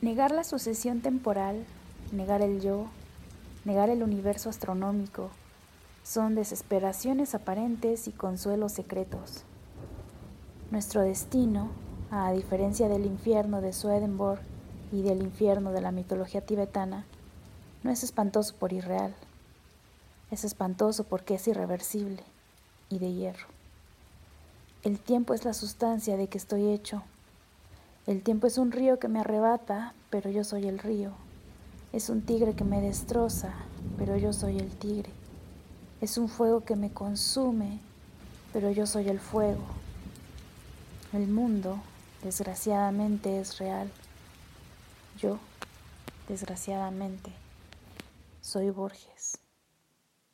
Negar la sucesión temporal, negar el yo, negar el universo astronómico, son desesperaciones aparentes y consuelos secretos. Nuestro destino, a diferencia del infierno de Swedenborg y del infierno de la mitología tibetana, no es espantoso por irreal, es espantoso porque es irreversible y de hierro. El tiempo es la sustancia de que estoy hecho. El tiempo es un río que me arrebata, pero yo soy el río. Es un tigre que me destroza, pero yo soy el tigre. Es un fuego que me consume, pero yo soy el fuego. El mundo, desgraciadamente, es real. Yo, desgraciadamente, soy Borges.